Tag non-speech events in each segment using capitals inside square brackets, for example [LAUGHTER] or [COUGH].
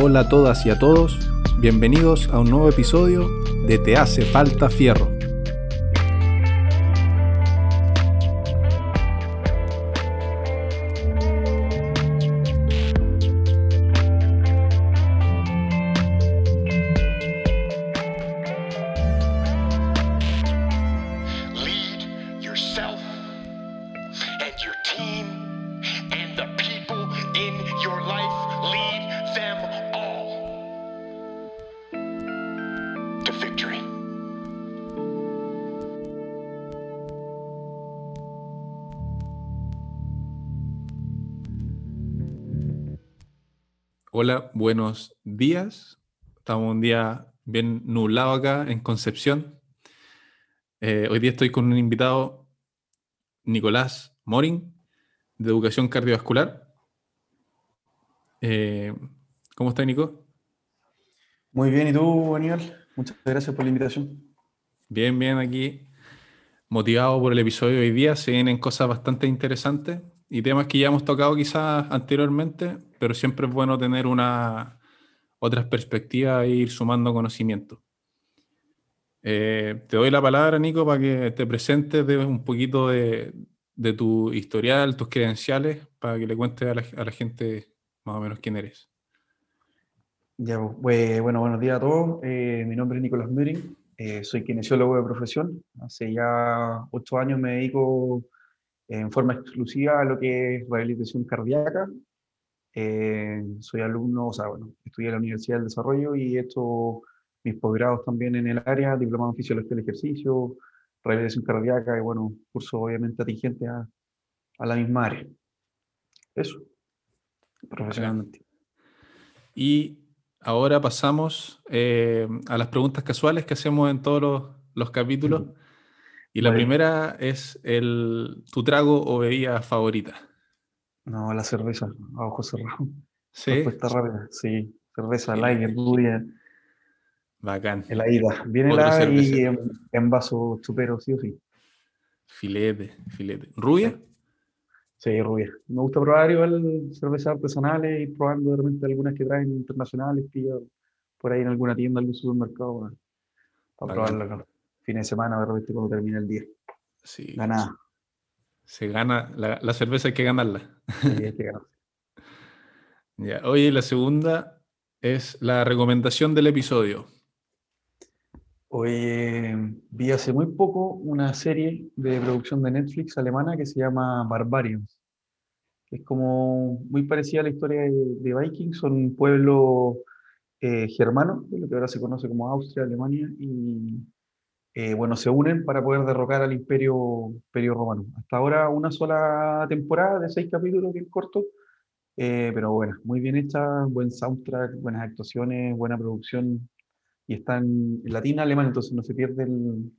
Hola a todas y a todos, bienvenidos a un nuevo episodio de Te hace falta fierro. Hola, buenos días. Estamos un día bien nublado acá en Concepción. Eh, hoy día estoy con un invitado, Nicolás Morin, de Educación Cardiovascular. Eh, ¿Cómo está, Nico? Muy bien, ¿y tú, Aníbal? Muchas gracias por la invitación. Bien, bien aquí. Motivado por el episodio de hoy día. Se vienen cosas bastante interesantes y temas que ya hemos tocado quizás anteriormente, pero siempre es bueno tener una, otras perspectivas e ir sumando conocimiento. Eh, te doy la palabra, Nico, para que te presentes de un poquito de, de tu historial, tus credenciales, para que le cuentes a la, a la gente más o menos quién eres. Ya, pues, bueno, buenos días a todos. Eh, mi nombre es Nicolás Müring, eh, soy kinesiólogo de profesión. Hace ya ocho años me dedico en forma exclusiva a lo que es rehabilitación cardíaca. Eh, soy alumno, o sea, bueno, estudié en la Universidad del Desarrollo y he hecho mis posgrados también en el área, diplomado en fisiología del ejercicio, rehabilitación cardíaca y bueno, curso obviamente atingente a, a la misma área. Eso, profesionalmente. Y ahora pasamos eh, a las preguntas casuales que hacemos en todos los, los capítulos. Y la primera es el, tu trago o bebida favorita. No, la cerveza, a ojos cerrados. ¿Sí? Respuesta rápida, sí. Cerveza, Sí. lager, rubia, Bacán. heladita. Bien Otro helada y en, en vaso chupero, sí o sí. Filete, filete. ¿Rubia? Sí, rubia. Me gusta probar igual cervezas artesanales y probando de repente algunas que traen internacionales, pillo por ahí en alguna tienda, algún supermercado, para, para Bacán. probarlo. Fin de semana, de repente cuando termina el día. Sí. Ganada. Se gana, la, la cerveza hay que ganarla. Sí, hay que ganar. [LAUGHS] Ya. Oye, la segunda es la recomendación del episodio. Hoy vi hace muy poco una serie de producción de Netflix alemana que se llama Barbarians. Es como muy parecida a la historia de, de Vikings, son un pueblo eh, germano, de lo que ahora se conoce como Austria, Alemania, y eh, bueno, se unen para poder derrocar al imperio, imperio romano. Hasta ahora una sola temporada de seis capítulos, bien corto, eh, pero bueno, muy bien hecha, buen soundtrack, buenas actuaciones, buena producción, y está en, latín alemán, entonces no se pierde el-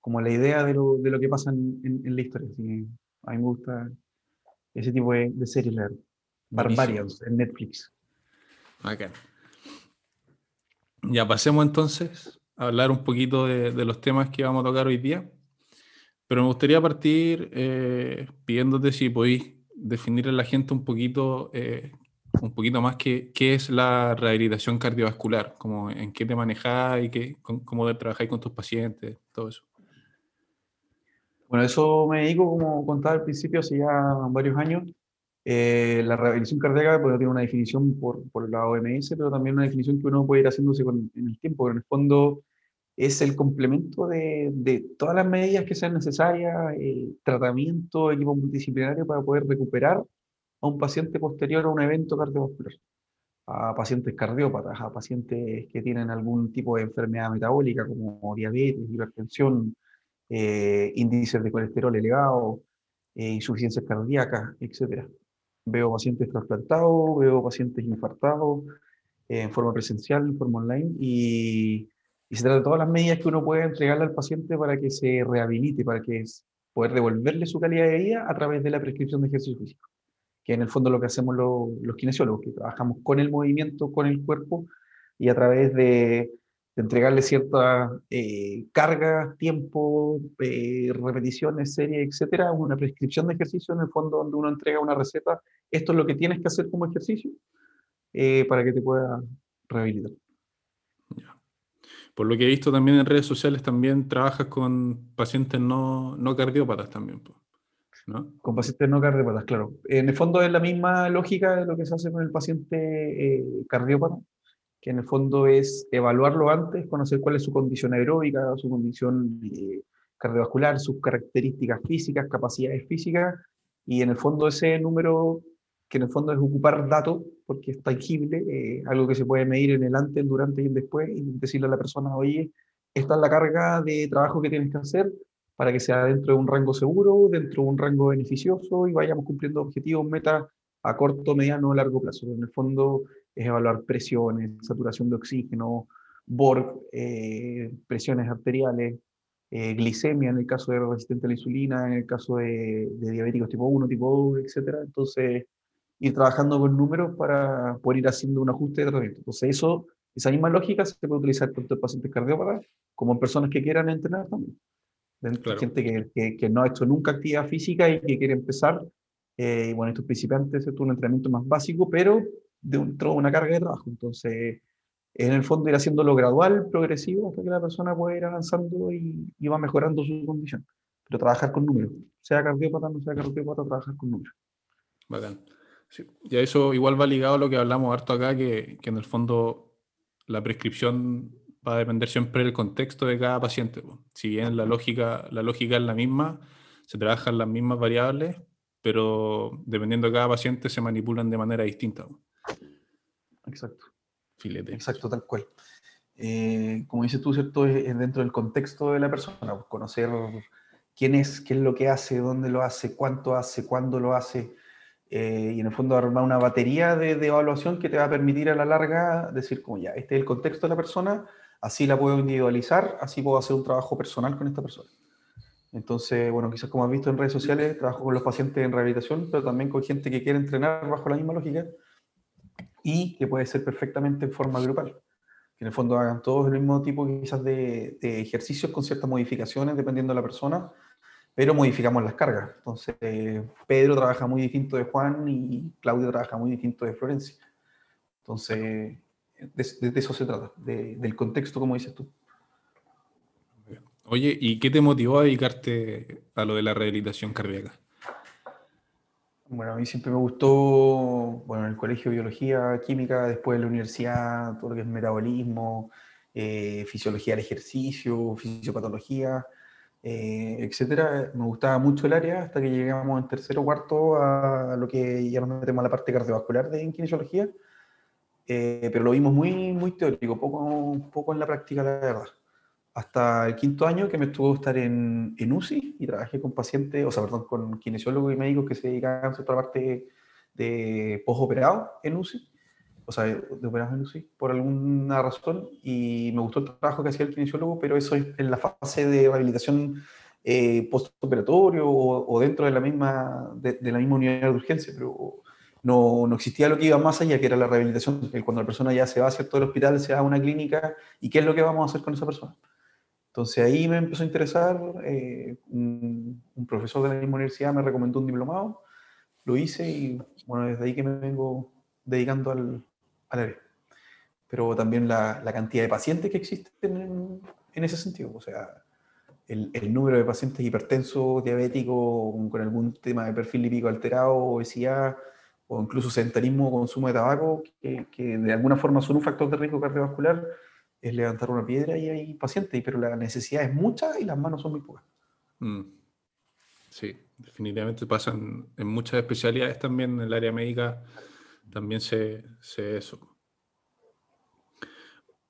como la idea de lo, de lo que pasa en, en- en la historia. Así que a mí me gusta ese tipo de, de series. Buenísimo. Barbarians en Netflix. Bacán. Ya pasemos entonces hablar un poquito de, de los temas que vamos a tocar hoy día. Pero me gustaría partir eh, pidiéndote si podéis definir a la gente un poquito, eh, un poquito más qué, qué es la rehabilitación cardiovascular, como en qué te manejáis, y qué, con- cómo trabajáis con tus pacientes, todo eso. Bueno, eso me dedico, como contaba al principio, hace ya varios años. Eh, la rehabilitación cardíaca bueno, tiene una definición por, por la OMS, pero también una definición que uno puede ir haciéndose con, en el tiempo. Pero en el fondo es el complemento de, de todas las medidas que sean necesarias, eh, tratamiento, equipo multidisciplinario para poder recuperar a un paciente posterior a un evento cardiovascular. A pacientes cardiópatas, a pacientes que tienen algún tipo de enfermedad metabólica como diabetes, hipertensión, eh, índices de colesterol elevado, eh, insuficiencias cardíacas, etc. Veo pacientes trasplantados, veo pacientes infartados eh, en forma presencial, en forma online, y, y se trata de todas las medidas que uno puede entregarle al paciente para que se rehabilite, para que es- poder devolverle su calidad de vida a través de la prescripción de ejercicio físico, que en el fondo lo que hacemos lo- los kinesiólogos, que trabajamos con el movimiento, con el cuerpo, y a través de, entregarle cierta eh, carga, tiempo, eh, repeticiones, series, etcétera, una prescripción de ejercicio en el fondo donde uno entrega una receta, esto es lo que tienes que hacer como ejercicio eh, para que te pueda rehabilitar. Por lo que he visto también en redes sociales, también trabajas con pacientes no, no cardiópatas también, ¿no? Con pacientes no cardiópatas, claro. En el fondo es la misma lógica de lo que se hace con el paciente eh, cardiópata, que en el fondo es evaluarlo antes, conocer cuál es su condición aeróbica, su condición eh, cardiovascular, sus características físicas, capacidades físicas, y en el fondo ese número, que en el fondo es ocupar datos, porque es tangible, eh, algo que se puede medir en el antes, el durante y el después, y decirle a la persona, oye, esta es la carga de trabajo que tienes que hacer para que sea dentro de un rango seguro, dentro de un rango beneficioso y vayamos cumpliendo objetivos, metas a corto, mediano o largo plazo. En el fondo es evaluar presiones, saturación de oxígeno, BORG, eh, presiones arteriales, eh, glicemia en el caso de resistente a la insulina, en el caso de, de diabéticos tipo 1, tipo 2, etc. Entonces, ir trabajando con números para poder ir haciendo un ajuste de tratamiento. Entonces, eso, esa misma lógica se puede utilizar tanto en pacientes cardiópatas como en personas que quieran entrenar también. Claro. Gente que, que, que, no ha hecho nunca actividad física y que quiere empezar. Eh, bueno, estos principiantes, es un entrenamiento más básico, pero dentro de una carga de trabajo. Entonces, en el fondo ir haciéndolo gradual, progresivo, hasta que la persona pueda ir avanzando y, y va mejorando su condición. Pero trabajar con números, sea cardiópata, no sea cardiópata, trabajar con números. Bacán. Sí. Y a eso igual va ligado a lo que hablamos harto acá, que, que, en el fondo la prescripción va a depender siempre del contexto de cada paciente. Si bien la lógica, la lógica es la misma, se trabajan las mismas variables, pero dependiendo de cada paciente se manipulan de manera distinta. Exacto. Filete. Exacto, tal cual. Eh, como dices tú, ¿cierto? Es, dentro del contexto de la persona, pues, conocer quién es, qué es lo que hace, dónde lo hace, cuánto hace, cuándo lo hace, eh, y en el fondo armar una batería de, evaluación que te va a permitir a la larga decir, como ya, este es el contexto de la persona, así la puedo individualizar, así puedo hacer un trabajo personal con esta persona. Entonces, bueno, quizás como has visto en redes sociales, trabajo con los pacientes en rehabilitación, pero también con gente que quiere entrenar bajo la misma lógica y que puede ser perfectamente en forma grupal. Que en el fondo hagan todos el mismo tipo quizás de, de ejercicios con ciertas modificaciones dependiendo de la persona, pero modificamos las cargas. Entonces, Pedro trabaja muy distinto de Juan y Claudio trabaja muy distinto de Florencia. Entonces, de, de eso se trata, de, del contexto, como dices tú. Oye, ¿y qué te motivó a dedicarte a lo de la rehabilitación cardíaca? Bueno, a mí siempre me gustó, bueno, en el colegio biología, química, después en la universidad, todo lo que es metabolismo, eh, fisiología del ejercicio, fisiopatología, eh, etcétera. Me gustaba mucho el área hasta que llegamos en tercero o cuarto a lo que ya nos metemos a la parte cardiovascular de kinesiología, eh, pero lo vimos muy, muy teórico, poco, poco en la práctica, la verdad hasta el quinto año que me estuvo estar en, en, UCI y trabajé con pacientes, o sea, perdón, con kinesiólogos y médicos que se dedicaban a otra parte de postoperado en UCI, o sea, de en UCI, por alguna razón, y me gustó el trabajo que hacía el kinesiólogo, pero eso es en la fase de rehabilitación eh, postoperatorio o, o, dentro de la, misma, de, de, la misma unidad de urgencia, pero no, no, existía lo que iba más allá, que era la rehabilitación, cuando la persona ya se va hacia todo el hospital, se va a una clínica, ¿y qué es lo que vamos a hacer con esa persona? Entonces ahí me empezó a interesar, eh, un, un, profesor de la misma universidad me recomendó un diplomado, lo hice y bueno, desde ahí que me vengo dedicando al, Pero también la, la, cantidad de pacientes que existen en, en ese sentido, o sea, el, el, número de pacientes hipertensos, diabéticos, con, con algún tema de perfil lipídico alterado, obesidad, o incluso sedentarismo o consumo de tabaco, que, que de alguna forma son un factor de riesgo cardiovascular, es levantar una piedra y hay pacientes, pero la necesidad es mucha y las manos son muy pocas. Mm. Sí, definitivamente pasan en muchas especialidades también en el área médica, también se eso.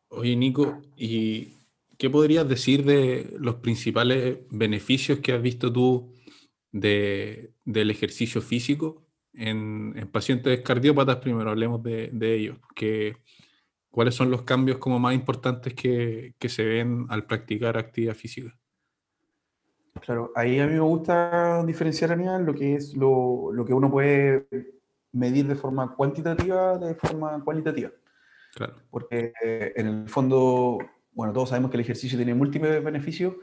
Oye, Nico, ¿y qué podrías decir de los principales beneficios que has visto tú de, del ejercicio físico en, en, pacientes cardiópatas? Primero hablemos de, de ellos, que ¿Cuáles son los cambios como más importantes que, que, se ven al practicar actividad física? Claro, ahí a mí me gusta diferenciar, Aníbal, lo que es lo, lo, que uno puede medir de forma cuantitativa de forma cualitativa. Claro. Porque eh, en el fondo, bueno, todos sabemos que el ejercicio tiene múltiples beneficios,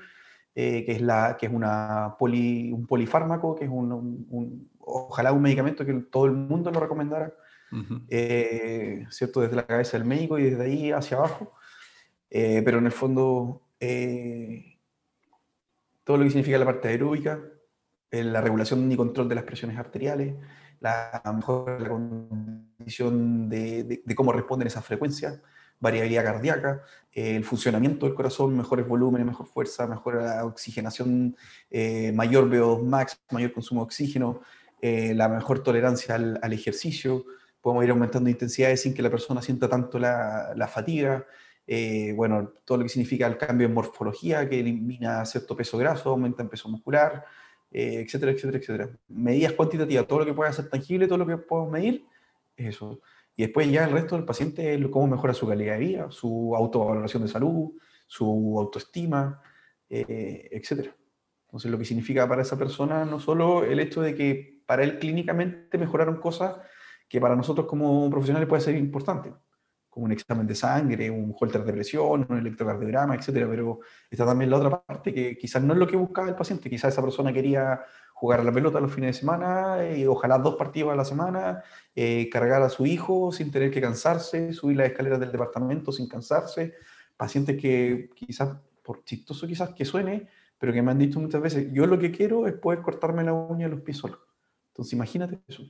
eh, que es, la, que es una poli, un polifármaco, que es un, un, un, ojalá un medicamento que todo el mundo lo recomendara eh, ¿cierto? Desde la cabeza del médico y desde ahí hacia abajo. Eh, pero en el fondo, todo lo que significa la parte aeróbica, la regulación y control de las presiones arteriales, la mejor condición de, cómo responden esas frecuencias, variabilidad cardíaca, el funcionamiento del corazón, mejores volúmenes, mejor fuerza, mejor oxigenación, eh, mayor VO2 max, mayor consumo de oxígeno, eh, la mejor tolerancia al, ejercicio, podemos ir aumentando intensidades sin que la persona sienta tanto la, fatiga, eh, bueno, todo lo que significa el cambio en morfología, que elimina cierto peso graso, aumenta en peso muscular, eh, etcétera, etcétera, etcétera. Medidas cuantitativas, todo lo que pueda ser tangible, todo lo que podemos medir, es eso. Y después ya el resto del paciente, cómo mejora su calidad de vida, su autovaloración de salud, su autoestima, eh, etcétera. Entonces, lo que significa para esa persona no solo el hecho de que para él clínicamente mejoraron cosas que para nosotros como profesionales puede ser importante, como un examen de sangre, un holter de presión, un electrocardiograma, etcétera, pero está también la otra parte que quizás no es lo que buscaba el paciente, quizás esa persona quería jugar a la pelota los fines de semana, y ojalá dos partidos a la semana, eh, cargar a su hijo sin tener que cansarse, subir las escaleras del departamento sin cansarse, pacientes que quizás, por chistoso quizás que suene, pero que me han dicho muchas veces, yo lo que quiero es poder cortarme la uña de los pies solo. Entonces imagínate eso,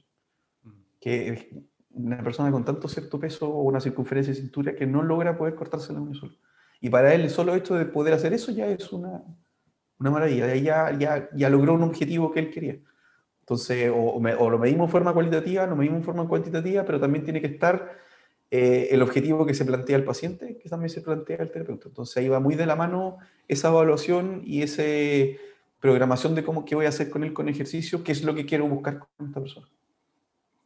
que una persona con tanto cierto peso o una circunferencia de cintura que no logra poder cortarse la uña solo. Y para él el solo hecho de poder hacer eso ya es una, una maravilla, ya, ya, ya logró un objetivo que él quería. Entonces, o, me- o lo medimos en forma cualitativa, lo medimos en forma cuantitativa, pero también tiene que estar eh, el objetivo que se plantea el paciente, que también se plantea el terapeuta. Entonces ahí va muy de la mano esa evaluación y esa programación de cómo qué voy a hacer con él con ejercicio, qué es lo que quiero buscar con esta persona.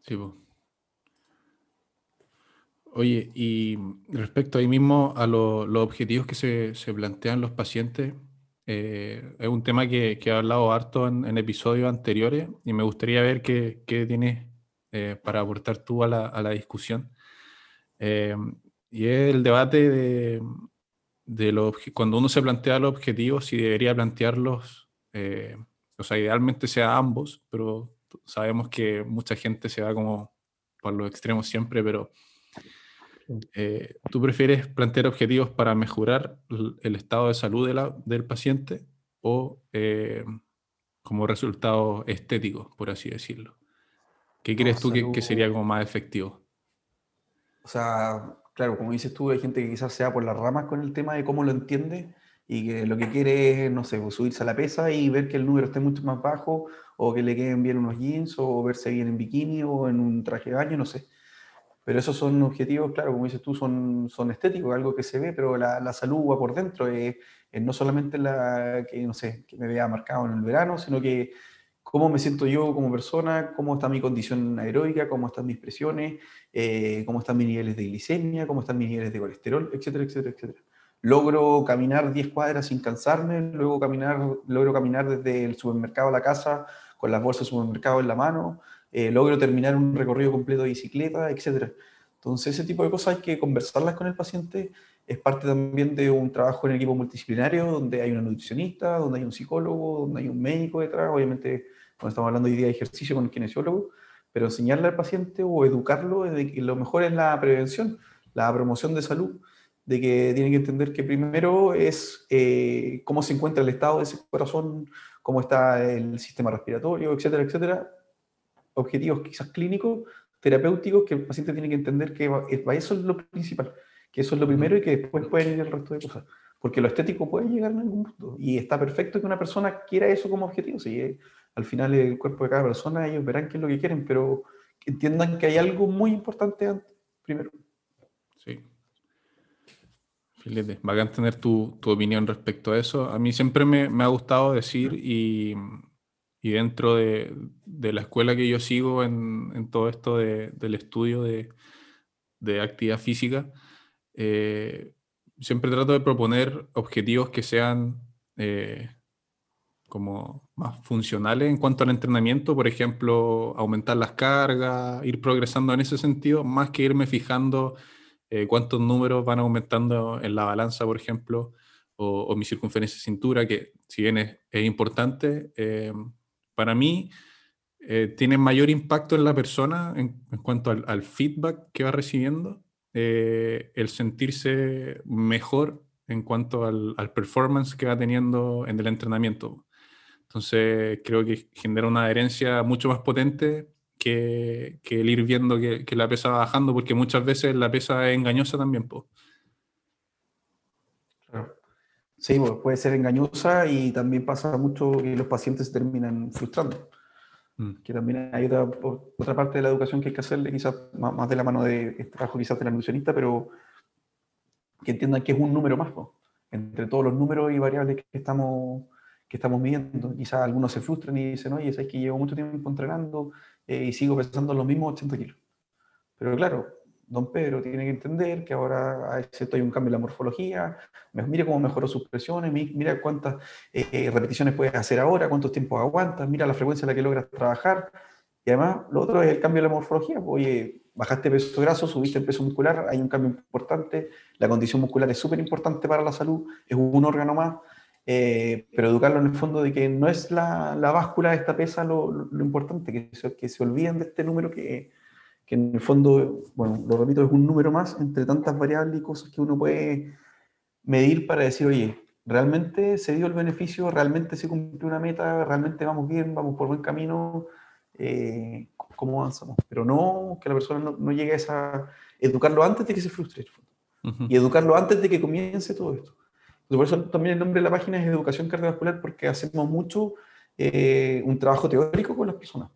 Sí, po. Oye, y respecto ahí mismo a lo- los objetivos que se, se plantean los pacientes, eh, es un tema que, que he hablado harto en, en episodios anteriores y me gustaría ver qué, qué tienes eh, para aportar tú a la, a la discusión. Eh, y es el debate de, de los cuando uno se plantea los objetivos, si debería plantearlos, eh, o sea, idealmente sea ambos, pero sabemos que mucha gente se va como por los extremos siempre, pero eh, ¿tú prefieres plantear objetivos para mejorar el estado de salud de la- del paciente o eh, como resultado estético, por así decirlo? ¿Qué crees tú que, que sería como más efectivo? O sea, claro, como dices tú, hay gente que quizás sea por las ramas con el tema de cómo lo entiende y que lo que quiere es, no sé, pues, subirse a la pesa y ver que el número esté mucho más bajo o que le queden bien unos jeans o verse bien en bikini o en un traje de baño, no sé. Pero esos son objetivos, claro, como dices tú, son, son estéticos, algo que se ve, pero la, la salud va por dentro. Es, es no solamente la que, no sé, que me vea marcado en el verano, sino que cómo me siento yo como persona, cómo está mi condición aeróbica, cómo están mis presiones, eh, cómo están mis niveles de glicemia, cómo están mis niveles de colesterol, etcétera, etcétera, etcétera. Logro caminar 10 cuadras sin cansarme, luego caminar, logro caminar desde el supermercado a la casa con las bolsas de supermercado en la mano, eh, logro terminar un recorrido completo de bicicleta, etcétera. Entonces, ese tipo de cosas hay que conversarlas con el paciente. Es parte también de un trabajo en equipo multidisciplinario, donde hay una nutricionista, donde hay un psicólogo, donde hay un médico detrás. Obviamente, cuando estamos hablando hoy día de ejercicio con el kinesiólogo, pero enseñarle al paciente o educarlo de que lo mejor es la prevención, la promoción de salud, de que tiene que entender que primero es eh, cómo se encuentra el estado de ese corazón, cómo está el sistema respiratorio, etcétera, etcétera. Objetivos quizás clínicos, terapéuticos, que el paciente tiene que entender que va- es- eso es lo principal, que eso es lo primero y que después pueden ir el resto de cosas. Porque lo estético puede llegar en algún punto. Y está perfecto que una persona quiera eso como objetivo. Si eh, al final el cuerpo de cada persona, ellos verán qué es lo que quieren, pero que entiendan que hay algo muy importante antes, primero. Sí. Filete, bacán tener tu, tu opinión respecto a eso. A mí siempre me, me ha gustado decir y, y dentro de, de la escuela que yo sigo en, en todo esto de- del estudio de, de actividad física, eh, siempre trato de proponer objetivos que sean eh, como más funcionales en cuanto al entrenamiento, por ejemplo, aumentar las cargas, ir progresando en ese sentido, más que irme fijando eh, cuántos números van aumentando en la balanza, por ejemplo, o, o mi circunferencia de cintura, que si bien es, es importante, eh, para mí eh, tiene mayor impacto en la persona en, cuanto al, feedback que va recibiendo, eh, el sentirse mejor en cuanto al, performance que va teniendo en el entrenamiento. Entonces, creo que genera una adherencia mucho más potente que, el ir viendo que, la pesa va bajando, porque muchas veces la pesa es engañosa también. Sí, pues, puede ser engañosa y también pasa mucho que los pacientes se terminan frustrando. Mm. Que también hay otra, otra, parte de la educación que hay que hacerle, quizás más, de la mano de este trabajo quizás de la nutricionista, pero que entiendan que es un número más, entre todos los números y variables que estamos, que estamos midiendo. Quizás algunos se frustran y dicen, oye, es que llevo mucho tiempo entrenando eh, y sigo pesando los mismos 80 kilos. Pero claro, don Pedro tiene que entender que ahora hay un cambio en la morfología, mire cómo mejoró sus presiones, mira cuántas eh, repeticiones puedes hacer ahora, cuántos tiempos aguantas, mira la frecuencia a la que logras trabajar. Y además, lo otro es el cambio de la morfología. Oye, bajaste peso graso, subiste el peso muscular, hay un cambio importante, la condición muscular es súper importante para la salud, es un órgano más, eh, pero educarlo en el fondo de que no es la, la báscula de esta pesa lo, lo, importante, que que se olviden de este número que, que en el fondo, bueno, lo repito, es un número más entre tantas variables y cosas que uno puede medir para decir, oye, ¿realmente se dio el beneficio? ¿Realmente se cumplió una meta? ¿Realmente vamos bien? ¿Vamos por buen camino? Eh, ¿Cómo avanzamos? Pero no que la persona no, llegue a esa... Educarlo antes de que se frustre. Y educarlo antes de que comience todo esto. Por eso también el nombre de la página es Educación Cardiovascular, porque hacemos mucho eh, un trabajo teórico con las personas.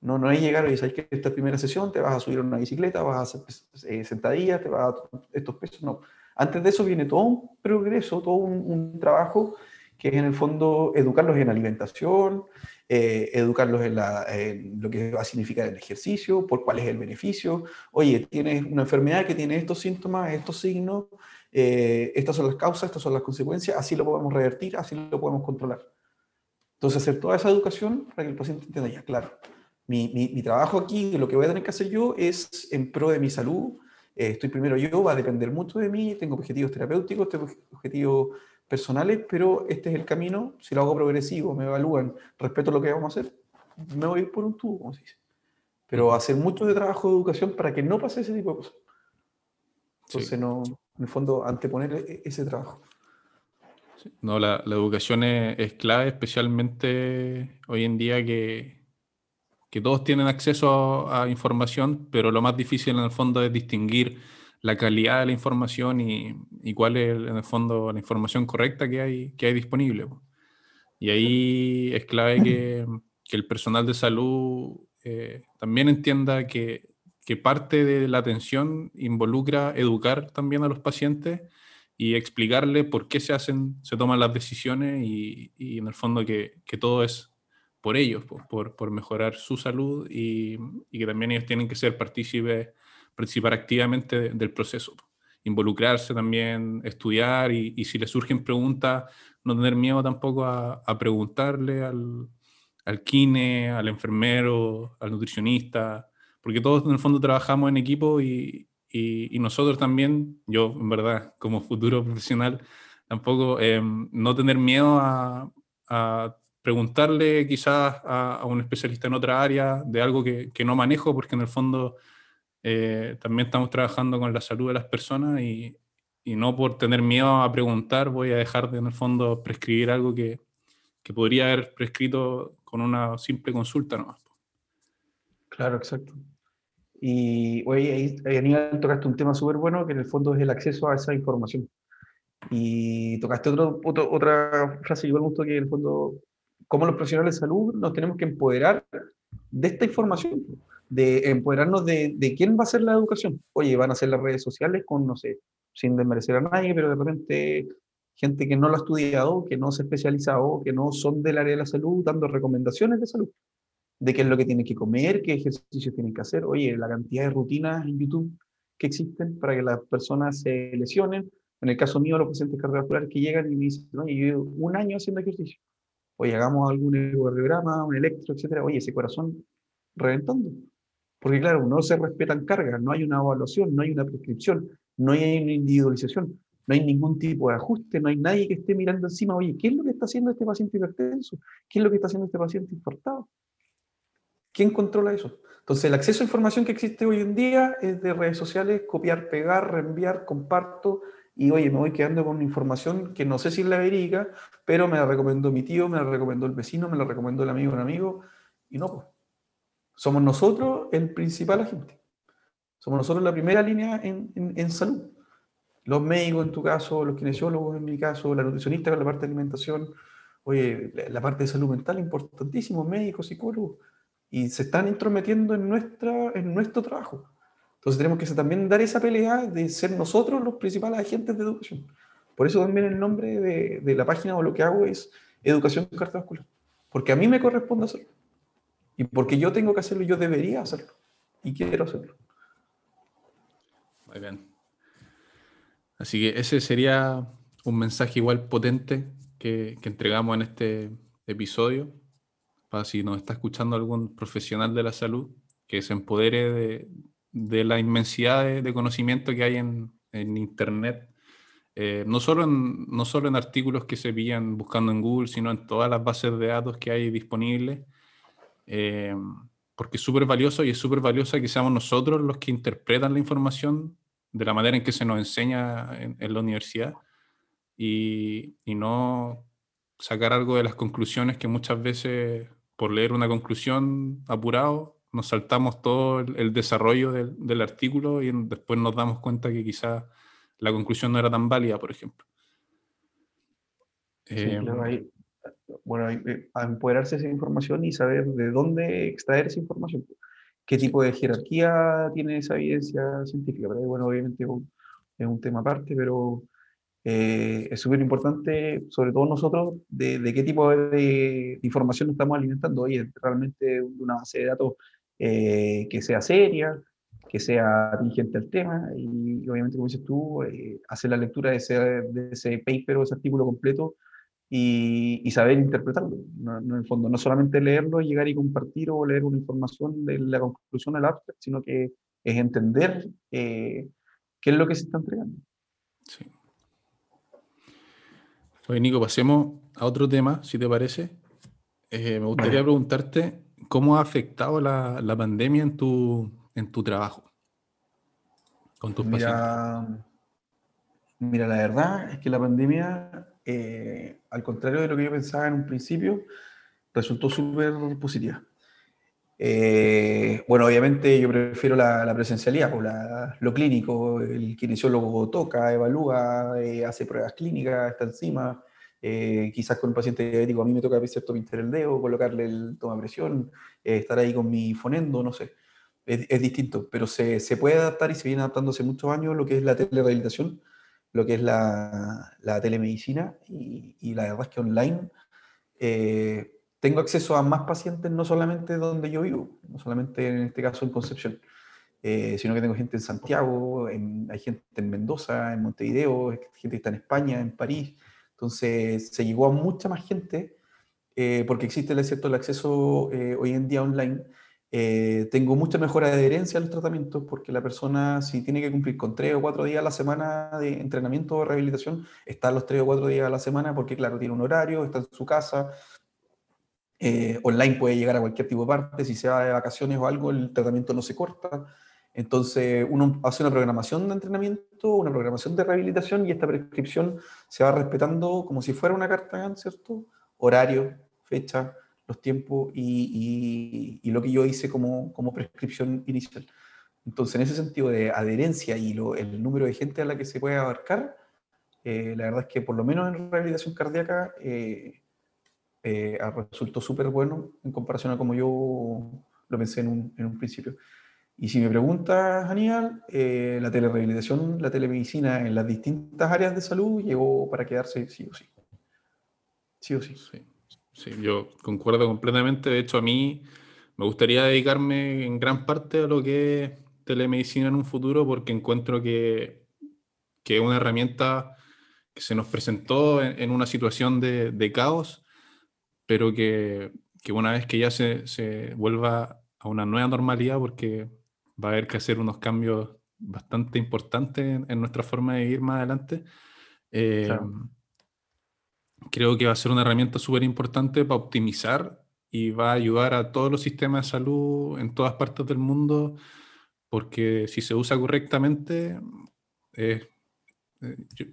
No, no es llegar y decir que esta primera sesión te vas a subir a una bicicleta, vas a hacer eh, sentadillas, te vas a estos pesos. No. Antes de eso viene todo un progreso, todo un, trabajo que es en el fondo educarlos en alimentación, eh, educarlos en, lo que va a significar el ejercicio, por cuál es el beneficio. Oye, tienes una enfermedad que tiene estos síntomas, estos signos, eh, estas son las causas, estas son las consecuencias, así lo podemos revertir, así lo podemos controlar. Entonces, hacer toda esa educación para que el paciente entienda ya, claro mi, trabajo aquí, lo que voy a tener que hacer yo es en pro de mi salud. Eh, estoy primero yo, va a depender mucho de mí, tengo objetivos terapéuticos, tengo objetivos personales, pero este es el camino. Si lo hago progresivo, me evalúan, respeto lo que vamos a hacer, me voy por un tubo, como se dice. Pero hacer mucho de trabajo de educación para que no pase ese tipo de cosas. Entonces, no, en el fondo, anteponer e, ese trabajo. No, la, la educación es, es, clave, especialmente hoy en día que, que todos tienen acceso a, información, pero lo más difícil en el fondo es distinguir la calidad de la información y, y, cuál es en el fondo la información correcta que hay, que hay disponible. Y ahí es clave que, el personal de salud eh, también entienda que, que, parte de la atención involucra educar también a los pacientes y explicarle por qué se hacen, se toman las decisiones y, y en el fondo que, que todo es por ellos, por, por, mejorar su salud y, y, que también ellos tienen que ser partícipes, participar activamente del proceso, involucrarse también, estudiar y, y, si les surgen preguntas, no tener miedo tampoco a, a preguntarle al, al kine, al enfermero, al nutricionista, porque todos en el fondo trabajamos en equipo y, y nosotros también, yo en verdad como futuro [LAUGHS] profesional, tampoco em, no tener miedo a, a preguntarle quizás a, un especialista en otra área de algo que, que no manejo, porque en el fondo eh, también estamos trabajando con la salud de las personas y, y, no por tener miedo a preguntar voy a dejar de en el fondo prescribir algo que, que podría haber prescrito con una simple consulta nomás. Claro, exacto. Y oye, ahí, Aníbal, tocaste un tema súper bueno que en el fondo es el acceso a esa información. Y tocaste otro, otra frase que me gustó que en el fondo como los profesionales de salud nos tenemos que empoderar de esta información, de empoderarnos de, de, quién va a ser la educación. Oye, van a ser las redes sociales con, no sé, sin desmerecer a nadie, pero de repente gente que no lo ha estudiado, que no se ha especializado, que no son del área de la salud, dando recomendaciones de salud, de qué es lo que tienen que comer, qué ejercicios tienen que hacer. Oye, la cantidad de rutinas en YouTube que existen para que las personas se lesionen. En el caso mío, los pacientes cardiovasculares que llegan y me dicen, oye, yo llevo un año haciendo ejercicio oye, hagamos algún ecocardiograma, un electro, etcétera, oye, ese corazón reventando. Porque claro, no se respetan cargas, no hay una evaluación, no hay una prescripción, no hay una individualización, no hay ningún tipo de ajuste, no hay nadie que esté mirando encima, oye, ¿qué es lo que está haciendo este paciente hipertenso? ¿Qué es lo que está haciendo este paciente infartado? ¿Quién controla eso? Entonces, el acceso a información que existe hoy en día es de redes sociales, copiar, pegar, reenviar, comparto, y oye, me voy quedando con información que no sé si es la verídica, pero me la recomendó mi tío, me la recomendó el vecino, me la recomendó el amigo un amigo, y no, pues. Somos nosotros el principal agente. Somos nosotros la primera línea en, en, salud. Los médicos en tu caso, los kinesiólogos en mi caso, la nutricionista con la parte de alimentación, oye, la, parte de salud mental importantísimo, médicos, psicólogos, y se están intrometiendo en, nuestra, en nuestro trabajo. Entonces tenemos que también dar esa pelea de ser nosotros los principales agentes de educación. Por eso también el nombre de, de la página o lo que hago es Educación Cardiovascular. Porque a mí me corresponde hacerlo. Y porque yo tengo que hacerlo, yo debería hacerlo. Y quiero hacerlo. Muy bien. Así que ese sería un mensaje igual potente que, entregamos en este episodio. Para si nos está escuchando algún profesional de la salud, que se empodere de, la inmensidad de, conocimiento que hay en, Internet. Eh, no, solo en, no solo en artículos que se pillan buscando en Google, sino en todas las bases de datos que hay disponibles eh, porque es súper valioso y es súper valioso que seamos nosotros los que interpretan la información de la manera en que se nos enseña en, la universidad y, y, no sacar algo de las conclusiones que muchas veces por leer una conclusión apurado nos saltamos todo el, desarrollo del, del, artículo y después nos damos cuenta que quizás la conclusión no era tan válida, por ejemplo. Sí, eh, bueno, eh, a empoderarse esa información y saber de dónde extraer esa información. ¿Qué tipo de jerarquía tiene esa evidencia científica? Pero bueno, obviamente es un tema aparte, pero eh, es súper importante, sobre todo nosotros, de, qué tipo de, información nos estamos alimentando. Oye, realmente una base de datos eh, que sea seria, que sea dirigente al tema, y, obviamente, como dices tú, hacer la lectura de ese, de ese paper o ese artículo completo y, saber interpretarlo. No, en el fondo, no solamente leerlo, llegar y compartir o leer una información de la conclusión del abstract, sino que es entender eh, qué es lo que se está entregando. Sí. Oye, Nico, pasemos a otro tema, si te parece. Eh, me gustaría preguntarte cómo ha afectado la, la, pandemia en tu, en tu trabajo con tus mira, pacientes. Mira, la verdad es que la pandemia eh, al contrario de lo que yo pensaba en un principio, resultó súper positiva. Eh, bueno, obviamente yo prefiero la, presencialidad, pues lo clínico, el kinesiólogo toca, evalúa, eh, hace pruebas clínicas, está encima. Quizás con un paciente diabético a mí me toca cierto pintar el dedo, colocarle el toma presión, estar ahí con mi fonendo, no sé. Es, es distinto, pero se, se, puede adaptar y se viene adaptando hace muchos años lo que es la telerehabilitación lo que es la, la telemedicina y, y, la verdad es que online eh, tengo acceso a más pacientes no solamente donde yo vivo, no solamente en este caso en Concepción, eh, sino que tengo gente en Santiago, hay gente en Mendoza, en Montevideo, gente que está en España, en París. Entonces se llegó a mucha más gente eh, porque existe el, acceso hoy en día online eh, tengo mucha mejor adherencia a los tratamientos porque la persona, si tiene que cumplir con tres o cuatro días a la semana de entrenamiento o rehabilitación, está los tres o cuatro días a la semana porque, claro, tiene un horario, está en su casa. Eh, online puede llegar a cualquier tipo de parte, si se va de vacaciones o algo, el tratamiento no se corta. Entonces, uno hace una programación de entrenamiento, una programación de rehabilitación y esta prescripción se va respetando como si fuera una carta, ¿cierto? Horario, fecha, los tiempos y, lo que yo hice como, prescripción inicial. Entonces, en ese sentido de adherencia y el número de gente a la que se puede abarcar, eh, la verdad es que por lo menos en rehabilitación cardíaca eh, eh, resultó súper bueno en comparación a como yo lo pensé en un principio. Y si me preguntas, Aníbal, eh, la telerehabilitación, la telemedicina en las distintas áreas de salud llegó para quedarse sí o sí. Sí o sí. sí. Sí, yo concuerdo completamente. De hecho, a mí me gustaría dedicarme en gran parte a lo que es telemedicina en un futuro porque encuentro que, que es una herramienta que se nos presentó en, una situación de, de, caos, pero que, que, una vez que ya se, se, vuelva a una nueva normalidad, porque va a haber que hacer unos cambios bastante importantes en, nuestra forma de vivir más adelante, eh, creo que va a ser una herramienta súper importante para optimizar y va a ayudar a todos los sistemas de salud en todas partes del mundo, porque si se usa correctamente, eh,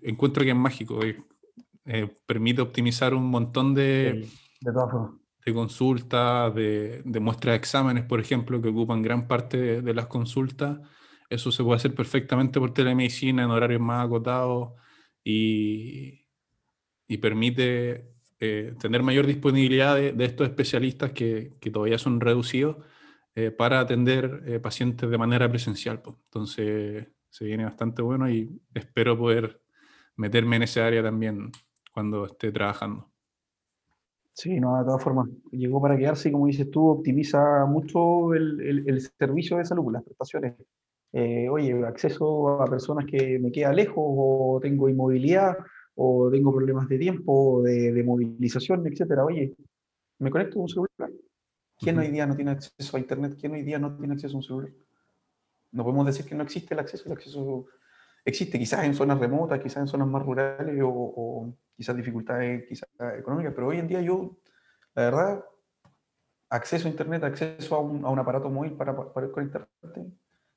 encuentro que es mágico. Eh, permite optimizar un montón de, de, consultas, de, de, muestras de exámenes, por ejemplo, que ocupan gran parte de, las consultas. Eso se puede hacer perfectamente por telemedicina en horarios más acotados y, y permite eh, tener mayor disponibilidad de, estos especialistas que, que, todavía son reducidos eh, para atender eh, pacientes de manera presencial. Pues. Entonces se viene bastante bueno y espero poder meterme en esa área también cuando esté trabajando. Sí, no, de todas formas, llegó para quedarse y como dices tú, optimiza mucho el, el, servicio de salud, las prestaciones. oye, acceso a personas que me queda lejos o tengo inmovilidad, o tengo problemas de tiempo, de, de movilización, etcétera. Oye, me conecto a un celular. ¿Quién hoy día no tiene acceso a Internet? ¿Quién hoy día no tiene acceso a un celular? No podemos decir que no existe el acceso. El acceso existe quizás en zonas remotas, quizás en zonas más rurales o, quizás dificultades quizás económicas, pero hoy en día yo, la verdad, acceso a Internet, acceso a un, a un aparato móvil para, para conectarte,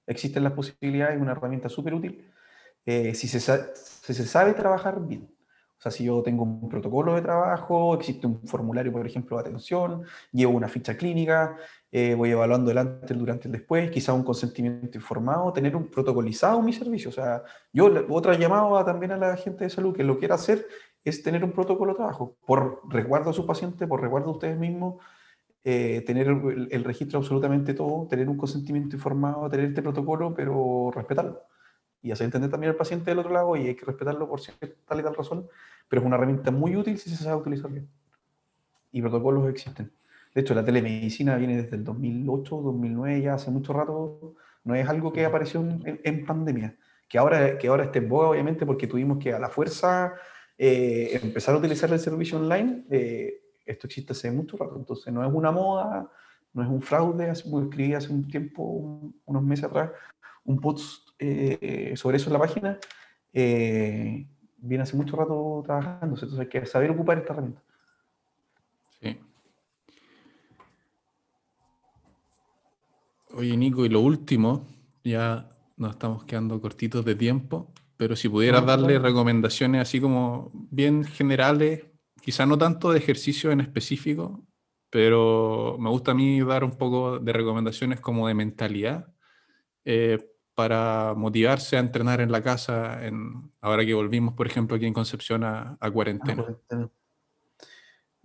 existen las posibilidades, es una herramienta súper útil eh, si, se, si, se, sabe trabajar bien. O sea, si yo tengo un protocolo de trabajo, existe un formulario, por ejemplo, de atención, llevo una ficha clínica, eh, voy evaluando el antes, el durante, el después, quizá un consentimiento informado, tener un protocolizado mi servicio. O sea, yo otra llamada también a la gente de salud que lo quiera hacer es tener un protocolo de trabajo, por resguardo a su paciente, por resguardo a ustedes mismos, eh, tener el, el, registro absolutamente todo, tener un consentimiento informado, tener este protocolo, pero respetarlo y hacer entender también al paciente del otro lado y hay que respetarlo por tal y tal razón, pero es una herramienta muy útil si se sabe utilizar bien. Y protocolos existen. De hecho, la telemedicina viene desde el 2008, 2009, ya hace mucho rato. No es algo que apareció en, pandemia. Que ahora, que ahora esté en boga, obviamente, porque tuvimos que a la fuerza eh, empezar a utilizar el servicio online. Eh, esto existe hace mucho rato. Entonces, no es una moda, no es un fraude. Escribí hace un tiempo, unos meses atrás, un post eh, sobre eso en la página, eh, viene hace mucho rato trabajando, entonces hay que saber ocupar esta herramienta. Sí. Oye, Nico, y lo último, ya nos estamos quedando cortitos de tiempo, pero si pudieras darle recomendaciones así como bien generales, quizá no tanto de ejercicio en específico, pero me gusta a mí dar un poco de recomendaciones como de mentalidad, eh, para motivarse a entrenar en la casa, en, ahora que volvimos, por ejemplo, aquí en Concepción a, cuarentena?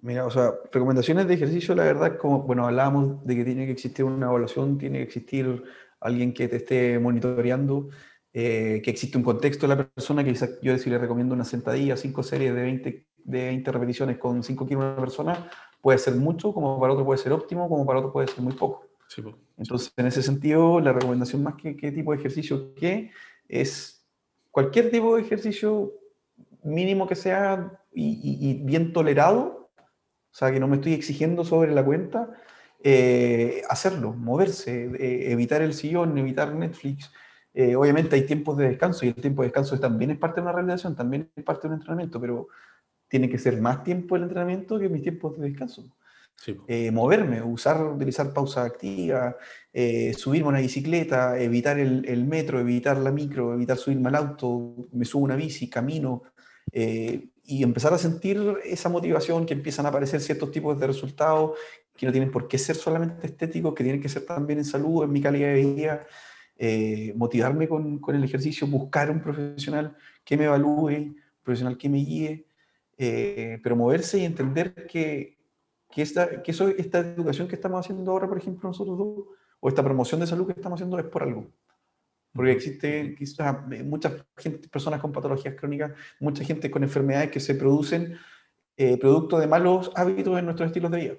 Mira, o sea, recomendaciones de ejercicio, la verdad, como, bueno, hablábamos de que tiene que existir una evaluación, tiene que existir alguien que te esté monitoreando, eh, que existe un contexto de la persona, que yo si le recomiendo una sentadilla, cinco series de 20, de 20 repeticiones con 5 kilos una persona, puede ser mucho, como para otro puede ser óptimo, como para otro puede ser muy poco. Entonces, en ese sentido, la recomendación más que qué tipo de ejercicio que es cualquier tipo de ejercicio mínimo que sea y, bien tolerado, o sea, que no me estoy exigiendo sobre la cuenta, eh, hacerlo, moverse, eh, evitar el sillón, evitar Netflix. Eh, obviamente hay tiempos de descanso y el tiempo de descanso también es parte de una realización, también es parte de un entrenamiento, pero tiene que ser más tiempo el entrenamiento que mis tiempos de descanso. Eh, moverme, usar, utilizar pausa activa, eh, subirme a una bicicleta, evitar el, metro, evitar la micro, evitar subirme al auto, me subo una bici, camino, eh, y empezar a sentir esa motivación que empiezan a aparecer ciertos tipos de resultados que no tienen por qué ser solamente estéticos, que tienen que ser también en salud, en mi calidad de vida, motivarme con, con, el ejercicio, buscar un profesional que me evalúe, un profesional que me guíe, pero moverse y entender que que, esta, que eso, esta educación que estamos haciendo ahora, por ejemplo, nosotros dos, o esta promoción de salud que estamos haciendo es por algo. Porque existe quizás muchas gente, personas con patologías crónicas, mucha gente con enfermedades que se producen eh, producto de malos hábitos en nuestros estilos de vida.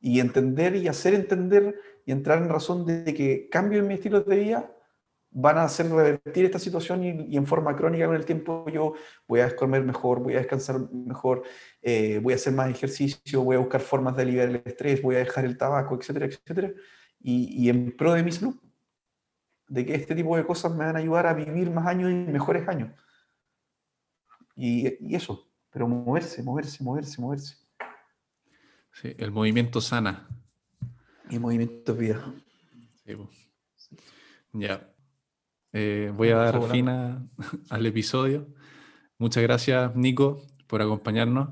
Y entender y hacer entender y entrar en razón de que cambio en mi estilo de vida van a hacer revertir esta situación y, en forma crónica con el tiempo yo voy a comer mejor, voy a descansar mejor, eh, voy a hacer más ejercicio, voy a buscar formas de aliviar el estrés, voy a dejar el tabaco, etcétera, etcétera, y, en pro de mi salud, de que este tipo de cosas me van a ayudar a vivir más años y mejores años. Y, y eso, pero moverse, moverse, moverse, moverse. Sí, el movimiento sana. Y movimiento vida. Sí, po. Ya. Eh, voy a dar fin a- [LAUGHS] al episodio. Muchas gracias, Nico, por acompañarnos.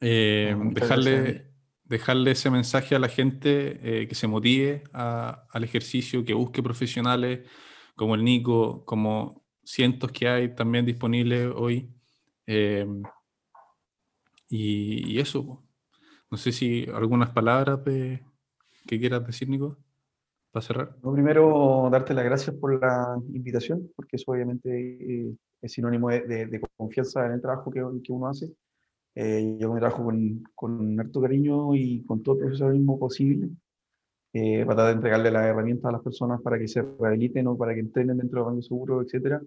Eh, dejarle, gracias. dejarle ese mensaje a la gente eh, que se motive a- al ejercicio, que busque profesionales como el Nico, como cientos que hay también disponibles hoy. Eh, y, y eso. No sé si algunas palabras de, que quieras decir, Nico, para cerrar. No, primero, darte las gracias por la invitación, porque eso obviamente eh, es sinónimo de, de- de confianza en el trabajo que, que uno hace. Eh, yo me trabajo con, con harto cariño y con todo el profesionalismo posible, eh, para tratar de entregarle las herramientas a las personas para que se rehabiliten o para que entrenen dentro del banco seguro, etc.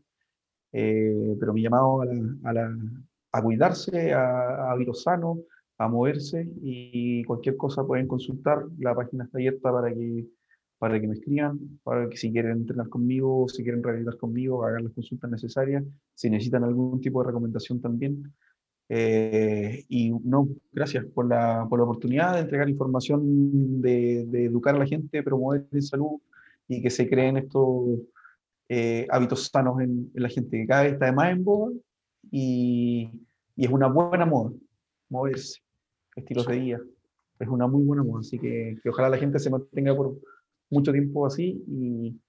pero mi llamado a, la- a, la- a cuidarse, a, a sanos, a moverse y cualquier cosa pueden consultar. La página está abierta para que para que me escriban, para que si quieren entrenar conmigo, si quieren rehabilitar conmigo, hagan las consultas necesarias, si necesitan algún tipo de recomendación también. Eh, y no, gracias por la, por la oportunidad de entregar información, de, de educar a la gente, promover la salud y que se creen estos eh, hábitos sanos en, en la gente, que cada vez está de más en boga y, y es una buena moda, moverse, estilos de vida. Es una muy buena moda, así que, que ojalá la gente se mantenga por mucho tiempo así y,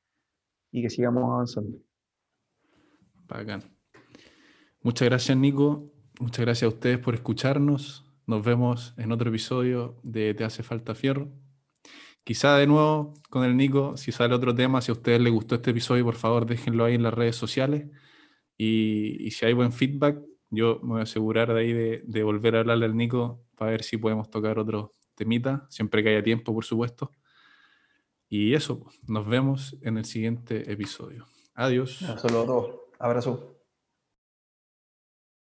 y que sigamos avanzando. Bacán. Muchas gracias, Nico. Muchas gracias a ustedes por escucharnos. Nos vemos en otro episodio de Te hace falta fierro. Quizá de nuevo con el Nico, si sale otro tema, si a ustedes les gustó este episodio, por favor déjenlo ahí en las redes sociales. Y, y si hay buen feedback, yo me voy a asegurar de ahí de, de volver a hablarle al Nico para ver si podemos tocar otro temita, siempre que haya tiempo, por supuesto. Y eso, nos vemos en el siguiente episodio. Adiós. Saludos a todos. Abrazo.